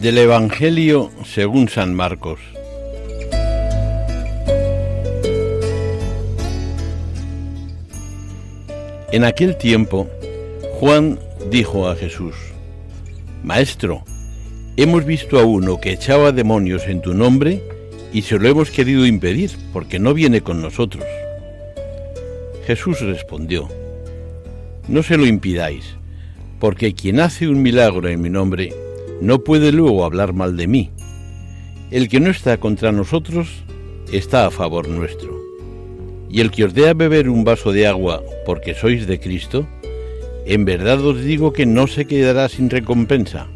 Del Evangelio según San Marcos. En aquel tiempo, Juan dijo a Jesús, Maestro, hemos visto a uno que echaba demonios en tu nombre y se lo hemos querido impedir porque no viene con nosotros. Jesús respondió, No se lo impidáis, porque quien hace un milagro en mi nombre no puede luego hablar mal de mí. El que no está contra nosotros está a favor nuestro. Y el que os dé a beber un vaso de agua porque sois de Cristo, en verdad os digo que no se quedará sin recompensa.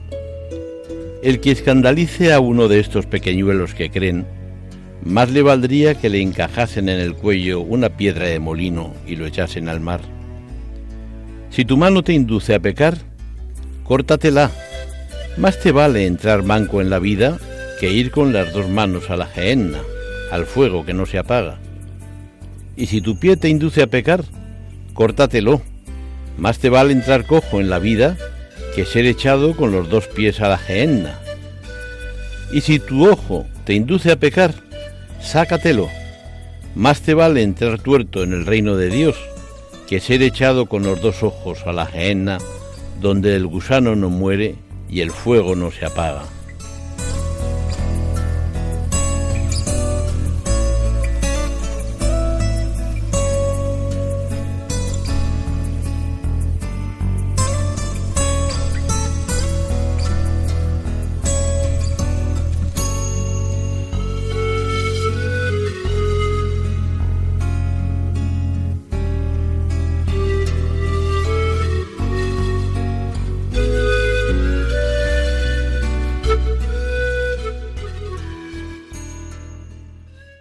El que escandalice a uno de estos pequeñuelos que creen, más le valdría que le encajasen en el cuello una piedra de molino y lo echasen al mar. Si tu mano te induce a pecar, córtatela. Más te vale entrar manco en la vida que ir con las dos manos a la gehenna, al fuego que no se apaga. Y si tu pie te induce a pecar, córtatelo. Más te vale entrar cojo en la vida que ser echado con los dos pies a la gehenna. Y si tu ojo te induce a pecar, sácatelo. Más te vale entrar tuerto en el reino de Dios que ser echado con los dos ojos a la gehenna, donde el gusano no muere y el fuego no se apaga.